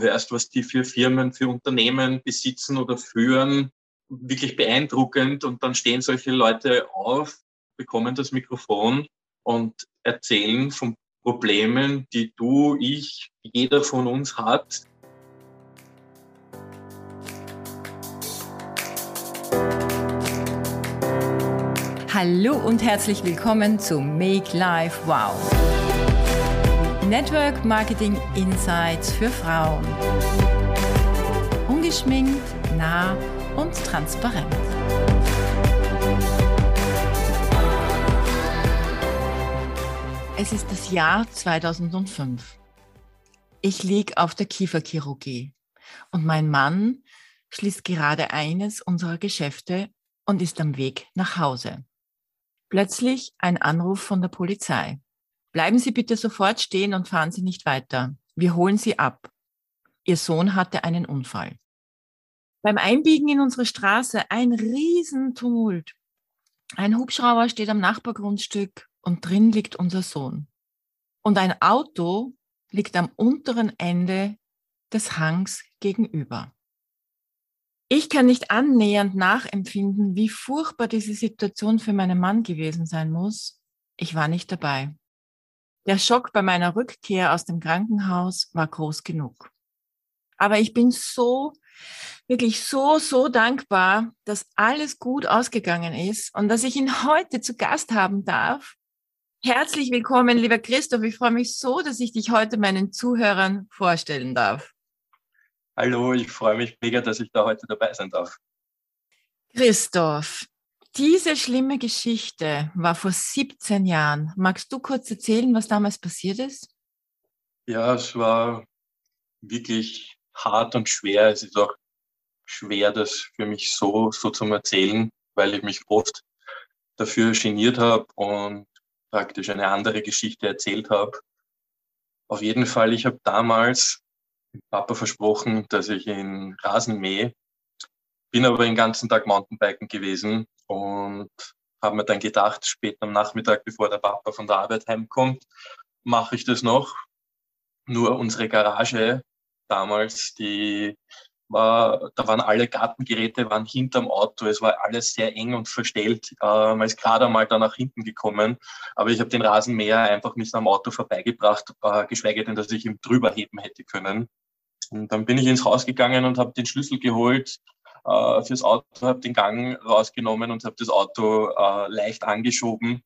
hörst, was die für Firmen, für Unternehmen besitzen oder führen, wirklich beeindruckend. Und dann stehen solche Leute auf, bekommen das Mikrofon und erzählen von Problemen, die du, ich, jeder von uns hat. Hallo und herzlich willkommen zu Make Life Wow. Network Marketing Insights für Frauen. Ungeschminkt, nah und transparent. Es ist das Jahr 2005. Ich liege auf der Kieferchirurgie und mein Mann schließt gerade eines unserer Geschäfte und ist am Weg nach Hause. Plötzlich ein Anruf von der Polizei. Bleiben Sie bitte sofort stehen und fahren Sie nicht weiter. Wir holen Sie ab. Ihr Sohn hatte einen Unfall. Beim Einbiegen in unsere Straße ein Riesentumult. Ein Hubschrauber steht am Nachbargrundstück und drin liegt unser Sohn. Und ein Auto liegt am unteren Ende des Hangs gegenüber. Ich kann nicht annähernd nachempfinden, wie furchtbar diese Situation für meinen Mann gewesen sein muss. Ich war nicht dabei. Der Schock bei meiner Rückkehr aus dem Krankenhaus war groß genug. Aber ich bin so, wirklich so, so dankbar, dass alles gut ausgegangen ist und dass ich ihn heute zu Gast haben darf Herzlich willkommen, lieber Christoph. Ich freue mich so, dass ich dich heute meinen Zuhörern vorstellen darf. Hallo, ich freue mich mega, dass ich da heute dabei sein darf. Christoph, diese schlimme Geschichte war vor 17 Jahren. Magst du kurz erzählen, was damals passiert ist? Ja, es war wirklich hart und schwer. Es ist auch schwer, das für mich so, so zu erzählen, weil ich mich oft dafür geniert habe und praktisch eine andere Geschichte erzählt habe. Auf jeden Fall, ich habe damals Papa versprochen, dass ich in Rasen mähe, bin aber den ganzen Tag Mountainbiken gewesen und habe mir dann gedacht, spät am Nachmittag, bevor der Papa von der Arbeit heimkommt, mache ich das noch. Nur unsere Garage damals, die war, da waren alle Gartengeräte waren hinterm Auto. Es war alles sehr eng und verstellt. Äh, man ist gerade einmal da nach hinten gekommen. Aber ich habe den Rasenmäher einfach nicht am Auto vorbeigebracht, äh, geschweige denn, dass ich ihn drüber heben hätte können. Und dann bin ich ins Haus gegangen und habe den Schlüssel geholt äh, fürs Auto, habe den Gang rausgenommen und habe das Auto äh, leicht angeschoben.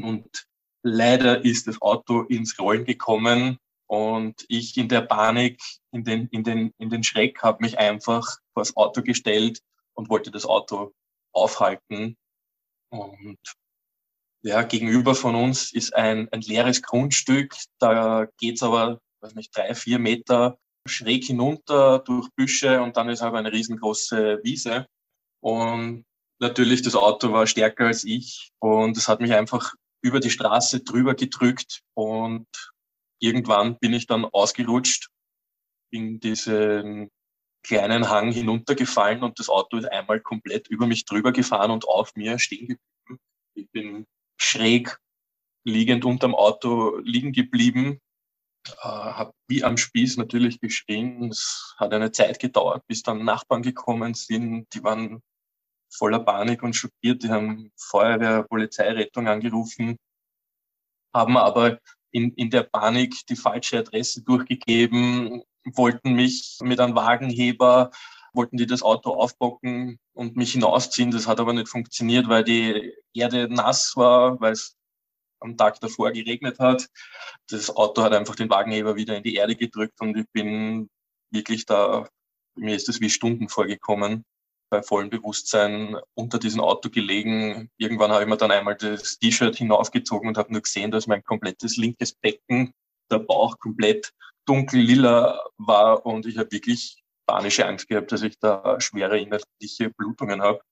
Und leider ist das Auto ins Rollen gekommen und ich in der Panik, in den, in den, in den Schreck, habe mich einfach vor das Auto gestellt und wollte das Auto aufhalten. Und ja, gegenüber von uns ist ein, ein leeres Grundstück. Da geht's aber, weiß nicht, drei, vier Meter schräg hinunter durch Büsche und dann ist aber eine riesengroße Wiese. Und natürlich, das Auto war stärker als ich und es hat mich einfach über die Straße drüber gedrückt und irgendwann bin ich dann ausgerutscht, in diesen kleinen Hang hinuntergefallen und das Auto ist einmal komplett über mich drüber gefahren und auf mir stehen geblieben. Ich bin schräg liegend unterm Auto liegen geblieben, habe wie am Spieß natürlich geschrien. Es hat eine Zeit gedauert, bis dann Nachbarn gekommen sind. Die waren voller Panik und schockiert. Die haben Feuerwehr, Polizei, Rettung angerufen, haben aber in, in der Panik die falsche Adresse durchgegeben, wollten mich mit einem Wagenheber, wollten die das Auto aufbocken und mich hinausziehen. Das hat aber nicht funktioniert, weil die Erde nass war, weil es am Tag davor geregnet hat. Das Auto hat einfach den Wagenheber wieder in die Erde gedrückt und ich bin wirklich da, mir ist das wie Stunden vorgekommen bei vollem Bewusstsein unter diesem Auto gelegen. Irgendwann habe ich mir dann einmal das T-Shirt hinaufgezogen und habe nur gesehen, dass mein komplettes linkes Becken, der Bauch komplett dunkel lila war und ich habe wirklich panische Angst gehabt, dass ich da schwere innerliche Blutungen habe.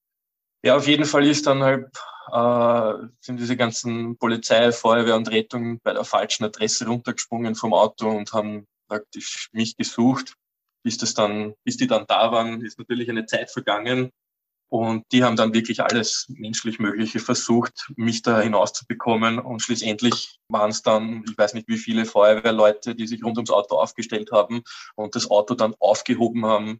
Ja, auf jeden Fall ist dann halt, äh, sind diese ganzen Polizei, Feuerwehr und Rettung bei der falschen Adresse runtergesprungen vom Auto und haben praktisch mich gesucht bis das dann, bis die dann da waren, ist natürlich eine Zeit vergangen. Und die haben dann wirklich alles menschlich Mögliche versucht, mich da hinauszubekommen. Und schlussendlich waren es dann, ich weiß nicht wie viele Feuerwehrleute, die sich rund ums Auto aufgestellt haben und das Auto dann aufgehoben haben,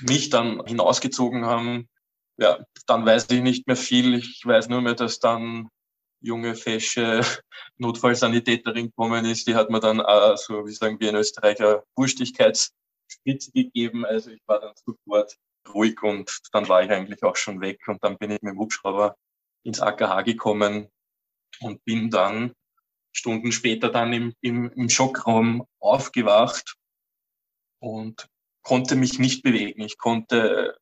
mich dann hinausgezogen haben. Ja, dann weiß ich nicht mehr viel. Ich weiß nur mehr, dass dann junge, fesche Notfallsanitäterin gekommen ist. Die hat mir dann, äh, so wie sagen wir in Österreich, eine Wurstigkeitsspritze gegeben. Also ich war dann sofort ruhig und dann war ich eigentlich auch schon weg und dann bin ich mit dem Hubschrauber ins AKH gekommen und bin dann Stunden später dann im, im, im Schockraum aufgewacht und konnte mich nicht bewegen. Ich konnte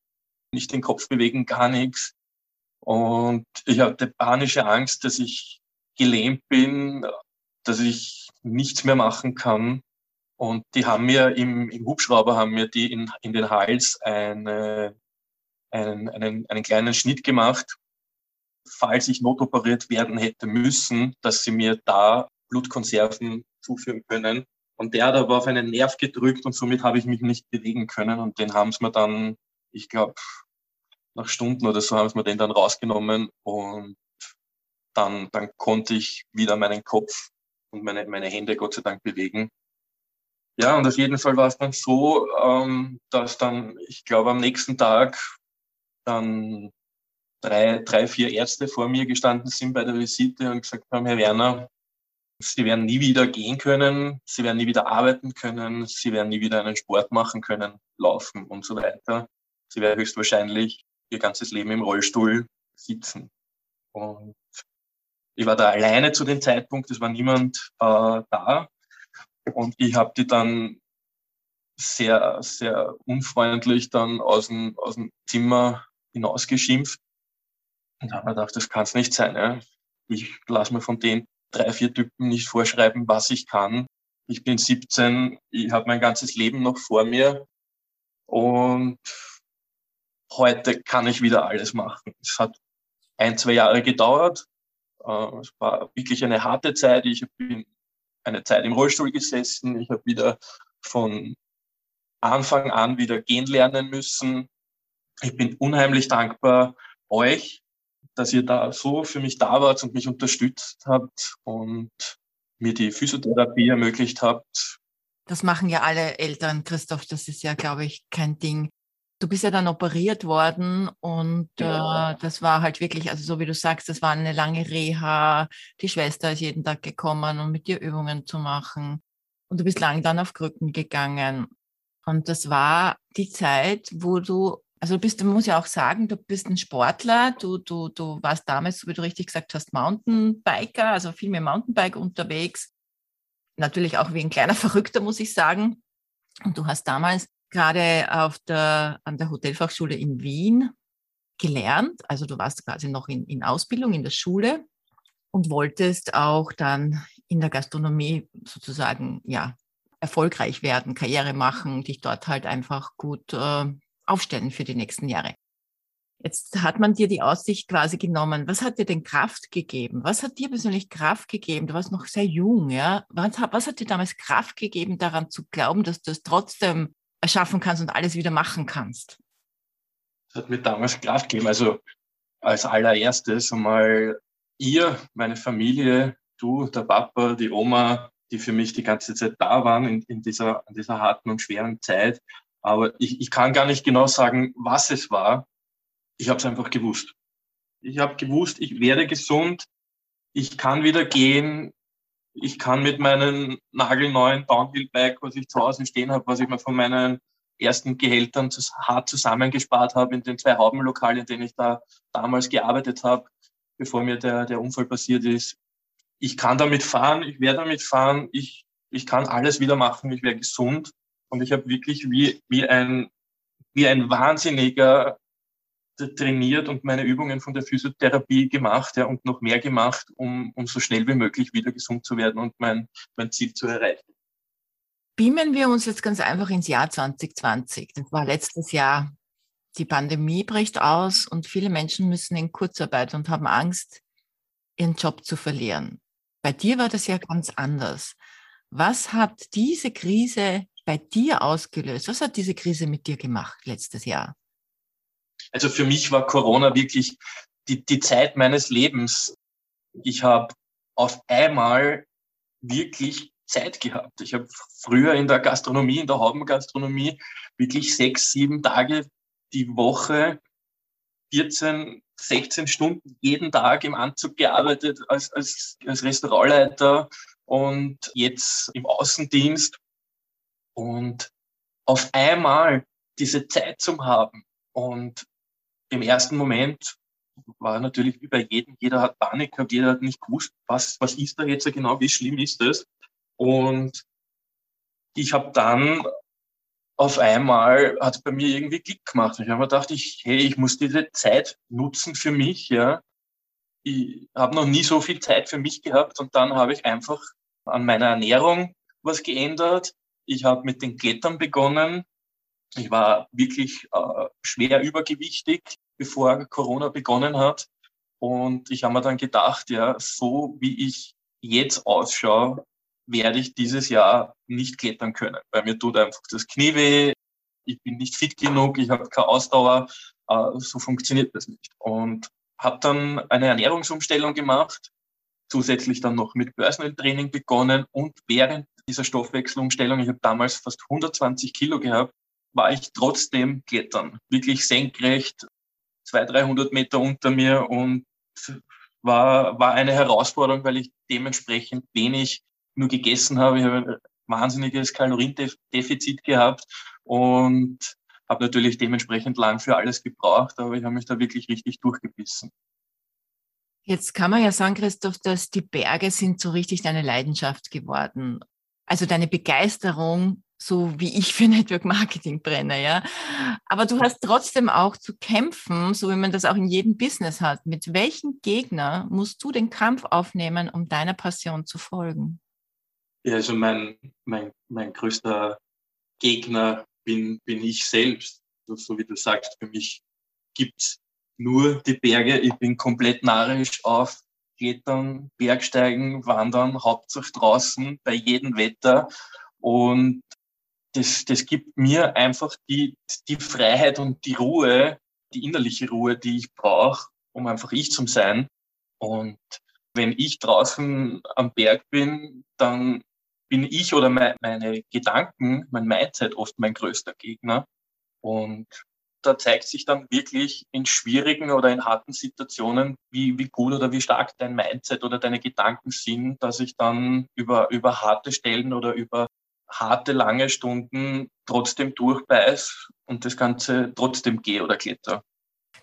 nicht den Kopf bewegen, gar nichts. Und ich hatte panische Angst, dass ich gelähmt bin, dass ich nichts mehr machen kann. Und die haben mir im, im Hubschrauber haben mir die in, in den Hals eine, einen, einen, einen kleinen Schnitt gemacht, falls ich notoperiert werden hätte müssen, dass sie mir da Blutkonserven zuführen können. Und der hat aber auf einen Nerv gedrückt und somit habe ich mich nicht bewegen können. Und den haben sie mir dann, ich glaube, nach Stunden oder so haben sie mir den dann rausgenommen und dann, dann konnte ich wieder meinen Kopf und meine, meine Hände Gott sei Dank bewegen. Ja, und auf jeden Fall war es dann so, ähm, dass dann, ich glaube, am nächsten Tag dann drei, drei, vier Ärzte vor mir gestanden sind bei der Visite und gesagt haben, Herr Werner, Sie werden nie wieder gehen können, Sie werden nie wieder arbeiten können, Sie werden nie wieder einen Sport machen können, laufen und so weiter. Sie werden höchstwahrscheinlich Ihr ganzes Leben im Rollstuhl sitzen. Und ich war da alleine zu dem Zeitpunkt, es war niemand äh, da. Und ich habe die dann sehr, sehr unfreundlich dann aus dem, aus dem Zimmer hinausgeschimpft. Und da habe mir gedacht, das kann es nicht sein. Ja? Ich lasse mir von den drei, vier Typen nicht vorschreiben, was ich kann. Ich bin 17, ich habe mein ganzes Leben noch vor mir und heute kann ich wieder alles machen. Es hat ein, zwei Jahre gedauert. Äh, es war wirklich eine harte Zeit. Ich bin eine Zeit im Rollstuhl gesessen. Ich habe wieder von Anfang an wieder gehen lernen müssen. Ich bin unheimlich dankbar euch, dass ihr da so für mich da wart und mich unterstützt habt und mir die Physiotherapie ermöglicht habt. Das machen ja alle Eltern, Christoph. Das ist ja, glaube ich, kein Ding. Du bist ja dann operiert worden und ja. äh, das war halt wirklich, also so wie du sagst, das war eine lange Reha. Die Schwester ist jeden Tag gekommen, um mit dir Übungen zu machen. Und du bist lang dann auf Krücken gegangen. Und das war die Zeit, wo du, also du bist, du musst ja auch sagen, du bist ein Sportler, du, du, du warst damals, wie du richtig gesagt hast, Mountainbiker, also viel mehr Mountainbike unterwegs. Natürlich auch wie ein kleiner Verrückter, muss ich sagen. Und du hast damals gerade auf der, an der Hotelfachschule in Wien gelernt. Also du warst quasi noch in, in Ausbildung in der Schule und wolltest auch dann in der Gastronomie sozusagen, ja, erfolgreich werden, Karriere machen, dich dort halt einfach gut äh, aufstellen für die nächsten Jahre. Jetzt hat man dir die Aussicht quasi genommen. Was hat dir denn Kraft gegeben? Was hat dir persönlich Kraft gegeben? Du warst noch sehr jung, ja. Was was hat dir damals Kraft gegeben, daran zu glauben, dass du es trotzdem erschaffen kannst und alles wieder machen kannst? Das hat mir damals Kraft gegeben. Also als allererstes einmal ihr, meine Familie, du, der Papa, die Oma, die für mich die ganze Zeit da waren in, in dieser, in dieser harten und schweren Zeit. Aber ich, ich kann gar nicht genau sagen, was es war. Ich habe es einfach gewusst. Ich habe gewusst, ich werde gesund, ich kann wieder gehen, ich kann mit meinem nagelneuen Downhill-Bike, was ich zu Hause stehen habe, was ich mir von meinen ersten Gehältern hart zusammengespart habe in den zwei Haubenlokalen, in denen ich da damals gearbeitet habe, bevor mir der, der Unfall passiert ist. Ich kann damit fahren, ich werde damit fahren, ich, ich kann alles wieder machen, ich wäre gesund. Und ich habe wirklich wie, wie, ein, wie ein Wahnsinniger trainiert und meine Übungen von der Physiotherapie gemacht ja, und noch mehr gemacht, um, um so schnell wie möglich wieder gesund zu werden und mein, mein Ziel zu erreichen. Beamen wir uns jetzt ganz einfach ins Jahr 2020. Das war letztes Jahr. Die Pandemie bricht aus und viele Menschen müssen in Kurzarbeit und haben Angst, ihren Job zu verlieren. Bei dir war das ja ganz anders. Was hat diese Krise bei dir ausgelöst? Was hat diese Krise mit dir gemacht letztes Jahr? Also für mich war Corona wirklich die, die Zeit meines Lebens. Ich habe auf einmal wirklich Zeit gehabt. Ich habe früher in der Gastronomie, in der Haubengastronomie, wirklich sechs, sieben Tage die Woche, 14, 16 Stunden jeden Tag im Anzug gearbeitet als, als, als Restaurantleiter und jetzt im Außendienst. Und auf einmal diese Zeit zu haben und im ersten Moment war natürlich wie bei jedem, jeder hat Panik gehabt, jeder hat nicht gewusst, was, was ist da jetzt genau, wie schlimm ist das. Und ich habe dann auf einmal, hat bei mir irgendwie Klick gemacht. Ich habe mir gedacht, ich, hey, ich muss diese Zeit nutzen für mich. Ja. Ich habe noch nie so viel Zeit für mich gehabt und dann habe ich einfach an meiner Ernährung was geändert. Ich habe mit den Klettern begonnen. Ich war wirklich äh, schwer übergewichtig bevor Corona begonnen hat. Und ich habe mir dann gedacht, ja, so wie ich jetzt ausschaue, werde ich dieses Jahr nicht klettern können, weil mir tut einfach das Knie weh, ich bin nicht fit genug, ich habe keine Ausdauer, äh, so funktioniert das nicht. Und habe dann eine Ernährungsumstellung gemacht, zusätzlich dann noch mit Personal Training begonnen und während dieser Stoffwechselumstellung, ich habe damals fast 120 Kilo gehabt, war ich trotzdem klettern, wirklich senkrecht, 200, 300 Meter unter mir und war, war eine Herausforderung, weil ich dementsprechend wenig nur gegessen habe. Ich habe ein wahnsinniges Kaloriendefizit gehabt und habe natürlich dementsprechend lang für alles gebraucht, aber ich habe mich da wirklich richtig durchgebissen. Jetzt kann man ja sagen, Christoph, dass die Berge sind so richtig deine Leidenschaft geworden. Also deine Begeisterung so wie ich für Network Marketing brenne, ja. Aber du hast trotzdem auch zu kämpfen, so wie man das auch in jedem Business hat. Mit welchem Gegner musst du den Kampf aufnehmen, um deiner Passion zu folgen? Ja, also mein, mein, mein größter Gegner bin, bin ich selbst. So, so wie du sagst, für mich gibt's nur die Berge. Ich bin komplett narrisch auf Klettern, Bergsteigen, Wandern, hauptsächlich draußen, bei jedem Wetter. Und das, das gibt mir einfach die, die Freiheit und die Ruhe, die innerliche Ruhe, die ich brauche, um einfach ich zu sein. Und wenn ich draußen am Berg bin, dann bin ich oder meine Gedanken, mein Mindset oft mein größter Gegner. Und da zeigt sich dann wirklich in schwierigen oder in harten Situationen, wie, wie gut oder wie stark dein Mindset oder deine Gedanken sind, dass ich dann über, über harte Stellen oder über harte, lange Stunden trotzdem durchbeiß und das Ganze trotzdem gehe oder kletter.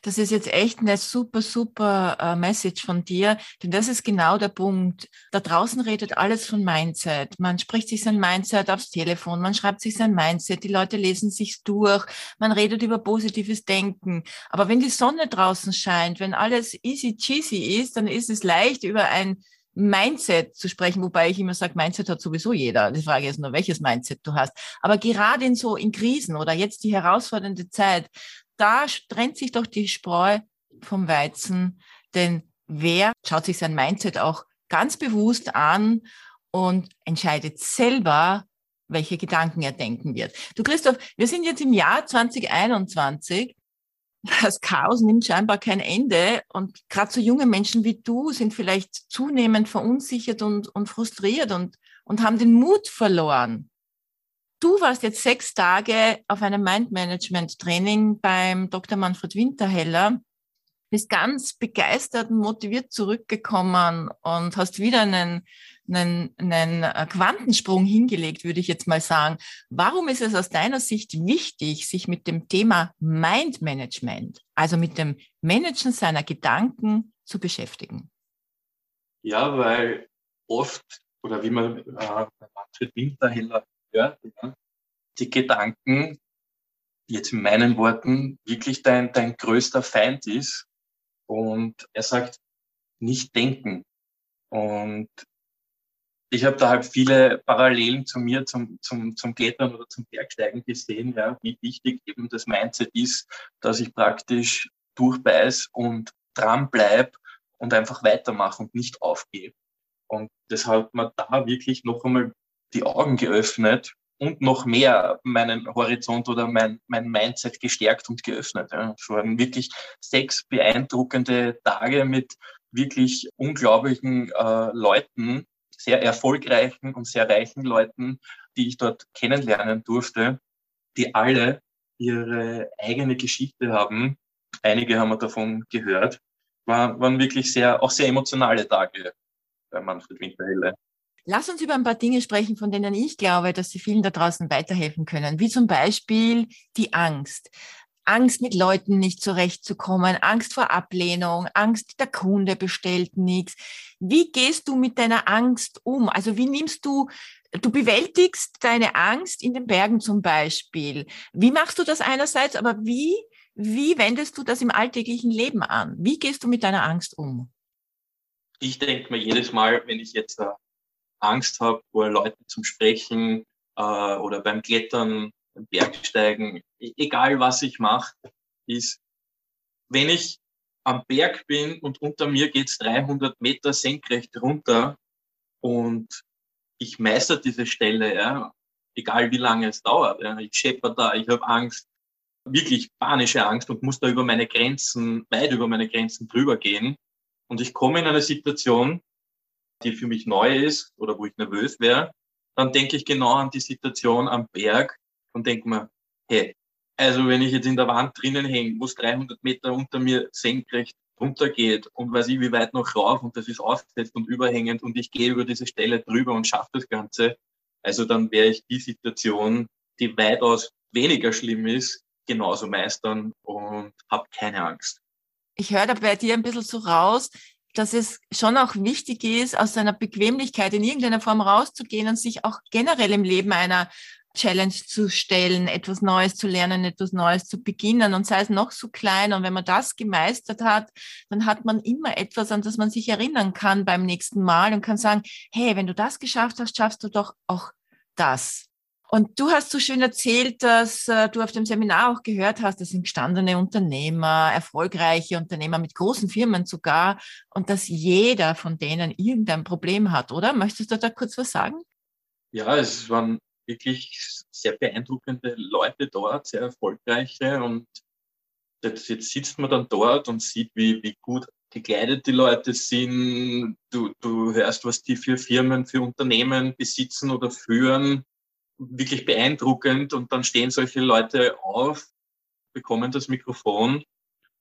Das ist jetzt echt eine super, super äh, Message von dir, denn das ist genau der Punkt. Da draußen redet alles von Mindset. Man spricht sich sein Mindset aufs Telefon, man schreibt sich sein Mindset, die Leute lesen sich's durch, man redet über positives Denken. Aber wenn die Sonne draußen scheint, wenn alles easy cheesy ist, dann ist es leicht über ein Mindset zu sprechen, wobei ich immer sage, Mindset hat sowieso jeder. Die Frage ist nur, welches Mindset du hast. Aber gerade in so in Krisen oder jetzt die herausfordernde Zeit, da trennt sich doch die Spreu vom Weizen, denn wer schaut sich sein Mindset auch ganz bewusst an und entscheidet selber, welche Gedanken er denken wird. Du Christoph, wir sind jetzt im Jahr 2021 das Chaos nimmt scheinbar kein Ende. Und gerade so junge Menschen wie du sind vielleicht zunehmend verunsichert und, und frustriert und, und haben den Mut verloren. Du warst jetzt sechs Tage auf einem Mind-Management-Training beim Dr. Manfred Winterheller, bist ganz begeistert und motiviert zurückgekommen und hast wieder einen einen, einen äh, Quantensprung hingelegt, würde ich jetzt mal sagen. Warum ist es aus deiner Sicht wichtig, sich mit dem Thema Mind Management, also mit dem Managen seiner Gedanken zu beschäftigen? Ja, weil oft, oder wie man äh, Manfred Winterheller hört, ja, die Gedanken, jetzt in meinen Worten, wirklich dein, dein größter Feind ist. Und er sagt, nicht denken. Und ich habe da halt viele Parallelen zu mir, zum, zum, zum Klettern oder zum Bergsteigen gesehen, ja, wie wichtig eben das Mindset ist, dass ich praktisch durchbeiß und dran bleib und einfach weitermache und nicht aufgehe. Und das hat mir da wirklich noch einmal die Augen geöffnet, und noch mehr meinen Horizont oder mein, mein Mindset gestärkt und geöffnet. Ja. Es waren wirklich sechs beeindruckende Tage mit wirklich unglaublichen äh, Leuten, sehr erfolgreichen und sehr reichen Leuten, die ich dort kennenlernen durfte, die alle ihre eigene Geschichte haben. Einige haben wir davon gehört. War, waren wirklich sehr, auch sehr emotionale Tage bei Manfred Winterhelle. Lass uns über ein paar Dinge sprechen, von denen ich glaube, dass sie vielen da draußen weiterhelfen können, wie zum Beispiel die Angst. Angst, mit Leuten nicht zurechtzukommen, Angst vor Ablehnung, Angst, der Kunde bestellt nichts. Wie gehst du mit deiner Angst um? Also wie nimmst du, du bewältigst deine Angst in den Bergen zum Beispiel. Wie machst du das einerseits, aber wie, wie wendest du das im alltäglichen Leben an? Wie gehst du mit deiner Angst um? Ich denke mir jedes Mal, wenn ich jetzt Angst habe vor Leuten zum Sprechen äh, oder beim Klettern, Bergsteigen, e-, egal was ich mache, ist, wenn ich am Berg bin und unter mir geht's 300 Meter senkrecht runter und ich meister diese Stelle, ja, egal wie lange es dauert. Ja, ich schepper da, ich habe Angst, wirklich panische Angst und muss da über meine Grenzen, weit über meine Grenzen drüber gehen. Und ich komme in eine Situation, die für mich neu ist oder wo ich nervös wäre, dann denke ich genau an die Situation am Berg und denke mir, hey, also wenn ich jetzt in der Wand drinnen hänge, wo es 300 Meter unter mir senkrecht runtergeht und weiß ich, wie weit noch rauf und das ist aufgesetzt und überhängend und ich gehe über diese Stelle drüber und schaffe das Ganze, also dann wäre ich die Situation, die weitaus weniger schlimm ist, genauso meistern und habe keine Angst. Ich höre da bei dir ein bisschen so raus, dass es schon auch wichtig ist, aus seiner Bequemlichkeit in irgendeiner Form rauszugehen und sich auch generell im Leben einer Challenge zu stellen, etwas Neues zu lernen, etwas Neues zu beginnen und sei es noch so klein. Und wenn man das gemeistert hat, dann hat man immer etwas, an das man sich erinnern kann beim nächsten Mal und kann sagen, hey, wenn du das geschafft hast, schaffst du doch auch das. Und du hast so schön erzählt, dass äh, du auf dem Seminar auch gehört hast, das sind gestandene Unternehmer, erfolgreiche Unternehmer mit großen Firmen sogar und dass jeder von denen irgendein Problem hat, oder? Möchtest du da kurz was sagen? Ja, es waren wirklich sehr beeindruckende Leute dort, sehr erfolgreiche und jetzt, jetzt sitzt man dann dort und sieht, wie, wie gut gekleidet die Leute sind. Du, du hörst, was die für Firmen, für Unternehmen besitzen oder führen wirklich beeindruckend und dann stehen solche Leute auf, bekommen das Mikrofon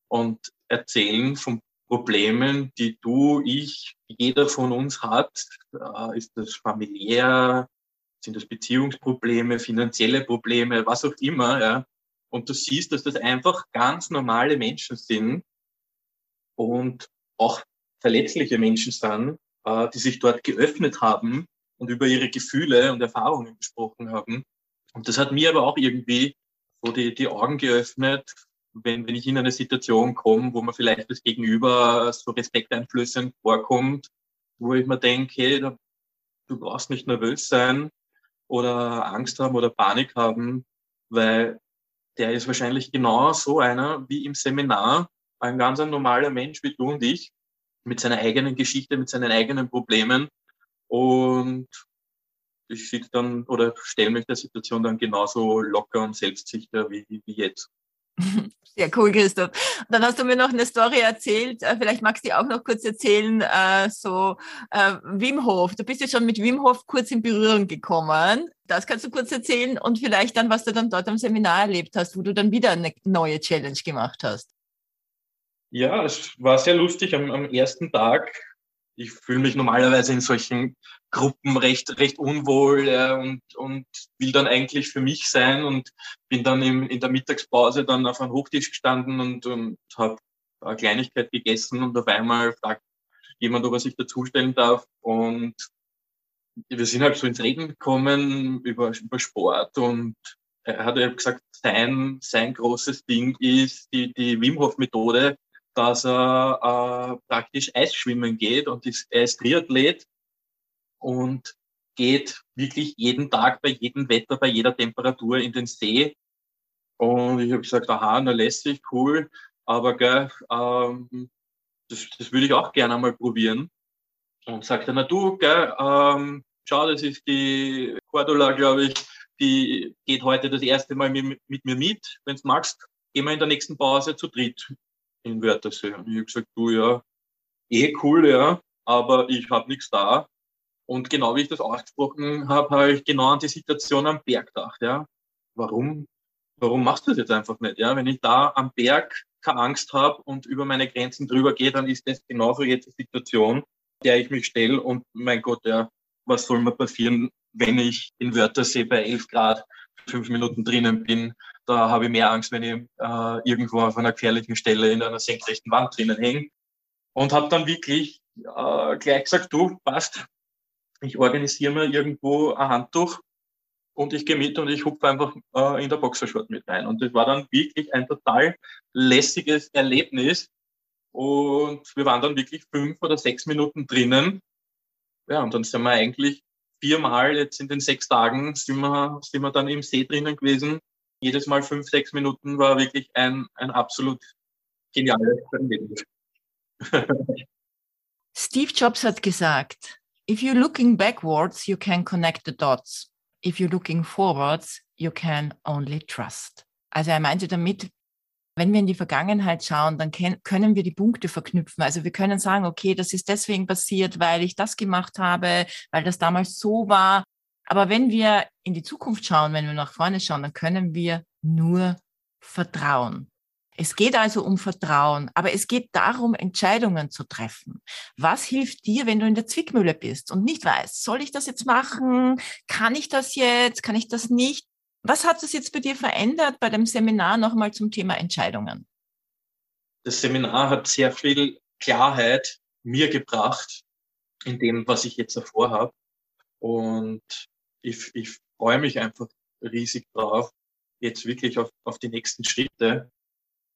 und erzählen von Problemen, die du, ich, jeder von uns hat. Ist das familiär? Sind das Beziehungsprobleme, finanzielle Probleme, was auch immer, ja. Und du siehst, dass das einfach ganz normale Menschen sind und auch verletzliche Menschen sind, äh, die sich dort geöffnet haben und über ihre Gefühle und Erfahrungen gesprochen haben. Und das hat mir aber auch irgendwie so die, die Augen geöffnet, wenn, wenn ich in eine Situation komme, wo man vielleicht das Gegenüber so respekteinflößend vorkommt, wo ich mir denke, hey, du brauchst nicht nervös sein oder Angst haben oder Panik haben, weil der ist wahrscheinlich genau so einer wie im Seminar, ein ganz normaler Mensch wie du und ich, mit seiner eigenen Geschichte, mit seinen eigenen Problemen und ich sitze dann oder stelle mich der Situation dann genauso locker und selbstsicher wie, wie jetzt. Sehr cool, Christoph. Dann hast du mir noch eine Story erzählt. Äh, vielleicht magst du die auch noch kurz erzählen. Äh, so äh, Wim Hof. Du bist ja schon mit Wim Hof kurz in Berührung gekommen. Das kannst du kurz erzählen und vielleicht dann, was du dann dort am Seminar erlebt hast, wo du dann wieder eine neue Challenge gemacht hast. Ja, es war sehr lustig. Am, am ersten Tag ich fühle mich normalerweise in solchen Gruppen recht, recht unwohl äh, und, und will dann eigentlich für mich sein und bin dann im, in der Mittagspause dann auf einem Hochtisch gestanden und, und habe eine Kleinigkeit gegessen und auf einmal fragt jemand, ob er sich dazustellen darf und wir sind halt so ins Reden gekommen über, über Sport und er hat gesagt, sein, sein großes Ding ist die, die Wim Hof Methode, dass er äh, praktisch Eisschwimmen geht und ist, er ist Triathlet und geht wirklich jeden Tag bei jedem Wetter, bei jeder Temperatur in den See. Und ich habe gesagt, aha, na lässig, cool, aber gell, ähm, das, das würde ich auch gerne einmal probieren. Und sagt er, na du, gell, ähm, schau, das ist die Cordula, glaube ich, die geht heute das erste Mal mit, mit mir mit. Wenn du magst, gehen wir in der nächsten Pause zu dritt in Wörthersee. Und ich habe gesagt, du ja, eh cool, ja, aber ich habe nichts da. Und genau wie ich das ausgesprochen habe, habe ich genau an die Situation am Berg gedacht, ja. Warum, warum machst du das jetzt einfach nicht, ja? Wenn ich da am Berg keine Angst habe und über meine Grenzen drüber gehe, dann ist das genauso jetzt die Situation, der ich mich stelle und mein Gott, ja, was soll mir passieren, wenn ich in Wörthersee bei 11 Grad fünf Minuten drinnen bin, da habe ich mehr Angst, wenn ich äh, irgendwo auf einer gefährlichen Stelle in einer senkrechten Wand drinnen hänge. Und habe dann wirklich äh, gleich gesagt, du, passt, ich organisiere mir irgendwo ein Handtuch und ich gehe mit und ich hupfe einfach äh, in der Boxershort mit rein. Und das war dann wirklich ein total lässiges Erlebnis. Und wir waren dann wirklich fünf oder sechs Minuten drinnen. Ja, und dann sind wir eigentlich viermal jetzt in den sechs Tagen sind wir, sind wir dann im See drinnen gewesen. Jedes Mal fünf, sechs Minuten war wirklich ein, ein absolut geniales Erlebnis. Steve Jobs hat gesagt, if you're looking backwards, you can connect the dots. If you're looking forwards, you can only trust. Also er meinte damit, wenn wir in die Vergangenheit schauen, dann können wir die Punkte verknüpfen. Also wir können sagen, okay, das ist deswegen passiert, weil ich das gemacht habe, weil das damals so war. Aber wenn wir in die Zukunft schauen, wenn wir nach vorne schauen, dann können wir nur vertrauen. Es geht also um Vertrauen, aber es geht darum, Entscheidungen zu treffen. Was hilft dir, wenn du in der Zwickmühle bist und nicht weißt, soll ich das jetzt machen? Kann ich das jetzt? Kann ich das nicht? Was hat das jetzt bei dir verändert bei dem Seminar nochmal zum Thema Entscheidungen? Das Seminar hat sehr viel Klarheit mir gebracht in dem, was ich jetzt davor habe. Und ich, ich freue mich einfach riesig drauf, jetzt wirklich auf, auf die nächsten Schritte.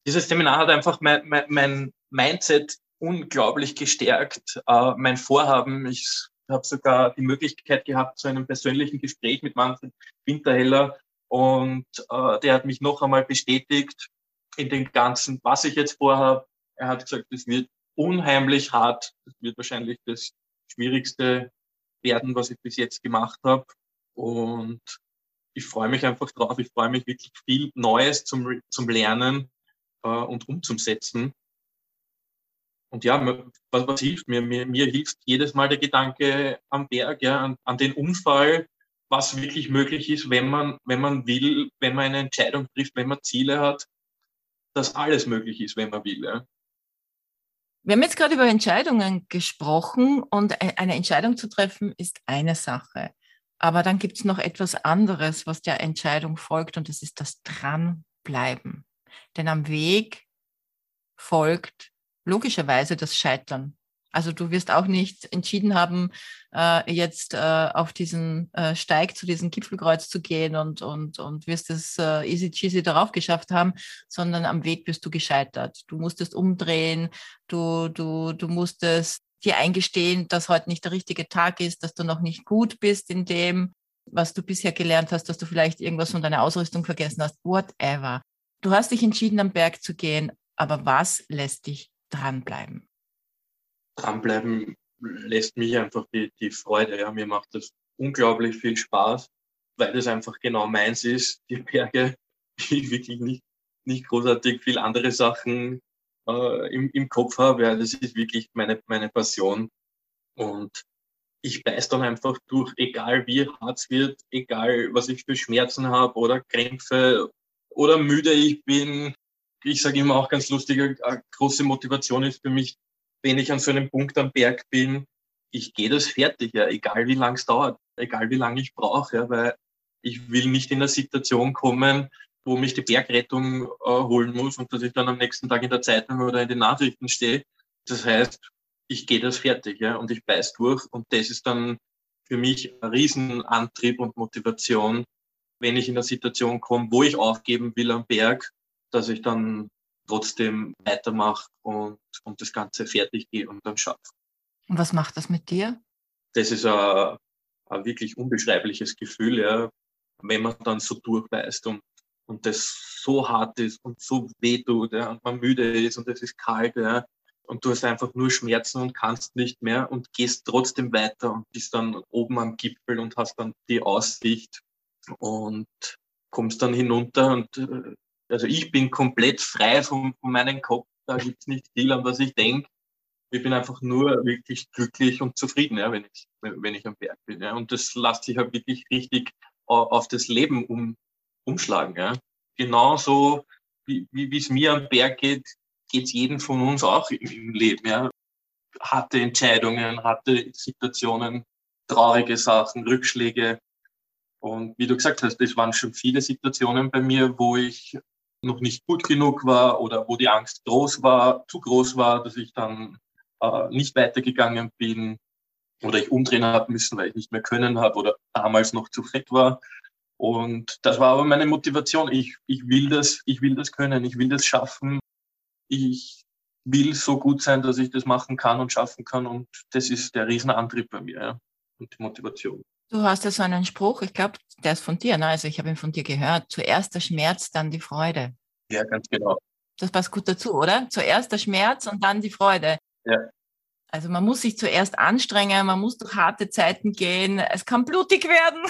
Dieses Seminar hat einfach mein, mein, mein Mindset unglaublich gestärkt. Äh, mein Vorhaben, ich habe sogar die Möglichkeit gehabt zu einem persönlichen Gespräch mit Manfred Winterheller, und äh, der hat mich noch einmal bestätigt in dem Ganzen, was ich jetzt vorhabe. Er hat gesagt, es wird unheimlich hart. Das wird wahrscheinlich das Schwierigste werden, was ich bis jetzt gemacht habe. Und ich freue mich einfach drauf. Ich freue mich wirklich viel Neues zum, zum Lernen äh, und umzusetzen. Und ja, was, was hilft mir? mir? Mir hilft jedes Mal der Gedanke am Berg, ja, an, an den Unfall, was wirklich möglich ist, wenn man, wenn man will, wenn man eine Entscheidung trifft, wenn man Ziele hat, dass alles möglich ist, wenn man will. Ja. Wir haben jetzt gerade über Entscheidungen gesprochen und e-, eine Entscheidung zu treffen ist eine Sache. Aber dann gibt es noch etwas anderes, was der Entscheidung folgt und das ist das Dranbleiben. Denn am Weg folgt logischerweise das Scheitern. Also du wirst auch nicht entschieden haben, äh, jetzt äh, auf diesen äh, Steig zu diesem Gipfelkreuz zu gehen und, und, und wirst es äh, easy cheesy darauf geschafft haben, sondern am Weg bist du gescheitert. Du musstest umdrehen, du, du, du musstest dir eingestehen, dass heute nicht der richtige Tag ist, dass du noch nicht gut bist in dem, was du bisher gelernt hast, dass du vielleicht irgendwas von deiner Ausrüstung vergessen hast, whatever. Du hast dich entschieden, am Berg zu gehen, aber was lässt dich dranbleiben? Dranbleiben lässt mich einfach die, die Freude. Ja. Mir macht das unglaublich viel Spaß, weil das einfach genau meins ist. Die Berge, die ich wirklich nicht, nicht großartig viel andere Sachen äh, im, im Kopf habe. Ja, das ist wirklich meine, meine Passion. Und ich beiß dann einfach durch, egal wie hart es wird, egal was ich für Schmerzen habe oder Krämpfe oder müde ich bin. Ich sage immer auch ganz lustig, eine große Motivation ist für mich wenn ich an so einem Punkt am Berg bin, ich gehe das fertig, ja, egal wie lang es dauert, egal wie lange ich brauche, ja, weil ich will nicht in eine Situation kommen, wo mich die Bergrettung äh, holen muss und dass ich dann am nächsten Tag in der Zeitung oder in den Nachrichten stehe. Das heißt, ich gehe das fertig, ja, und ich beiß durch und das ist dann für mich ein Riesenantrieb und Motivation, wenn ich in eine Situation komme, wo ich aufgeben will am Berg, dass ich dann trotzdem weitermache und, und das Ganze fertig gehe und dann schaffe. Und was macht das mit dir? Das ist ein, ein wirklich unbeschreibliches Gefühl, ja, wenn man dann so durchbeißt und, und das so hart ist und so weh tut ja, und man müde ist und es ist kalt ja, und du hast einfach nur Schmerzen und kannst nicht mehr und gehst trotzdem weiter und bist dann oben am Gipfel und hast dann die Aussicht und kommst dann hinunter und äh, also ich bin komplett frei von, von meinem Kopf. Da gibt's nicht viel, an was ich denke. Ich bin einfach nur wirklich glücklich und zufrieden, ja, wenn, ich, wenn ich am Berg bin. Ja. Und das lässt sich halt wirklich richtig auf das Leben um, umschlagen. Ja. Genauso wie, wie es mir am Berg geht, geht's jedem von uns auch im, im Leben. Ja. Harte Entscheidungen, harte Situationen, traurige Sachen, Rückschläge. Und wie du gesagt hast, es waren schon viele Situationen bei mir, wo ich noch nicht gut genug war oder wo die Angst groß war, zu groß war, dass ich dann äh, nicht weitergegangen bin oder ich umdrehen habe müssen, weil ich nicht mehr können habe oder damals noch zu fett war. Und das war aber meine Motivation. Ich, ich will das, ich will das können, ich will das schaffen. Ich will so gut sein, dass ich das machen kann und schaffen kann. Und das ist der Riesenantrieb bei mir ja, und die Motivation. Du hast ja so einen Spruch, ich glaube, der ist von dir, ne? also ich habe ihn von dir gehört. Zuerst der Schmerz, dann die Freude. Ja, ganz genau. Das passt gut dazu, oder? Zuerst der Schmerz und dann die Freude. Ja. Also man muss sich zuerst anstrengen, man muss durch harte Zeiten gehen. Es kann blutig werden.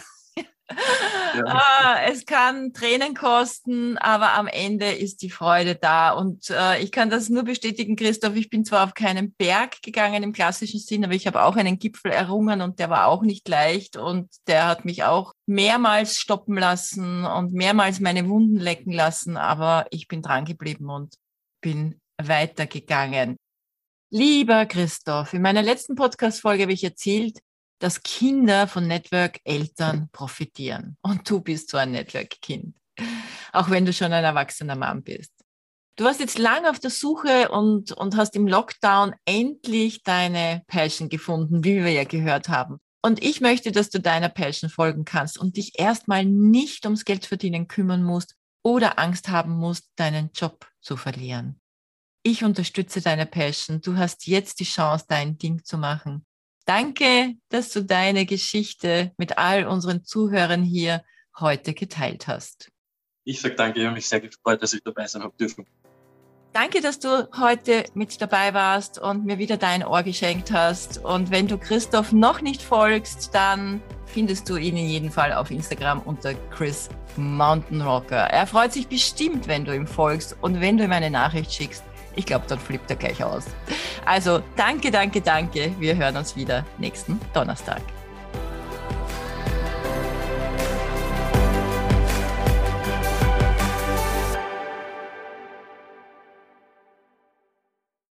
Ja. Ah, es kann Tränen kosten, aber am Ende ist die Freude da. Und äh, ich kann das nur bestätigen, Christoph. Ich bin zwar auf keinen Berg gegangen im klassischen Sinn, aber ich habe auch einen Gipfel errungen und der war auch nicht leicht und der hat mich auch mehrmals stoppen lassen und mehrmals meine Wunden lecken lassen. Aber ich bin dran geblieben und bin weitergegangen. Lieber Christoph, in meiner letzten Podcast-Folge habe ich erzählt, dass Kinder von Network-Eltern profitieren. Und du bist so ein Network-Kind, auch wenn du schon ein erwachsener Mann bist. Du warst jetzt lange auf der Suche und, und hast im Lockdown endlich deine Passion gefunden, wie wir ja gehört haben. Und ich möchte, dass du deiner Passion folgen kannst und dich erstmal nicht ums Geld verdienen kümmern musst oder Angst haben musst, deinen Job zu verlieren. Ich unterstütze deine Passion. Du hast jetzt die Chance, dein Ding zu machen. Danke, dass du deine Geschichte mit all unseren Zuhörern hier heute geteilt hast. Ich sage danke, ich habe mich sehr gefreut, dass ich dabei sein habe dürfen. Danke, dass du heute mit dabei warst und mir wieder dein Ohr geschenkt hast. Und wenn du Christoph noch nicht folgst, dann findest du ihn in jedem Fall auf Instagram unter Chris Mountain Rocker. Er freut sich bestimmt, wenn du ihm folgst und wenn du ihm eine Nachricht schickst. Ich glaube, dann flippt er gleich aus. Also danke, danke, danke. Wir hören uns wieder nächsten Donnerstag.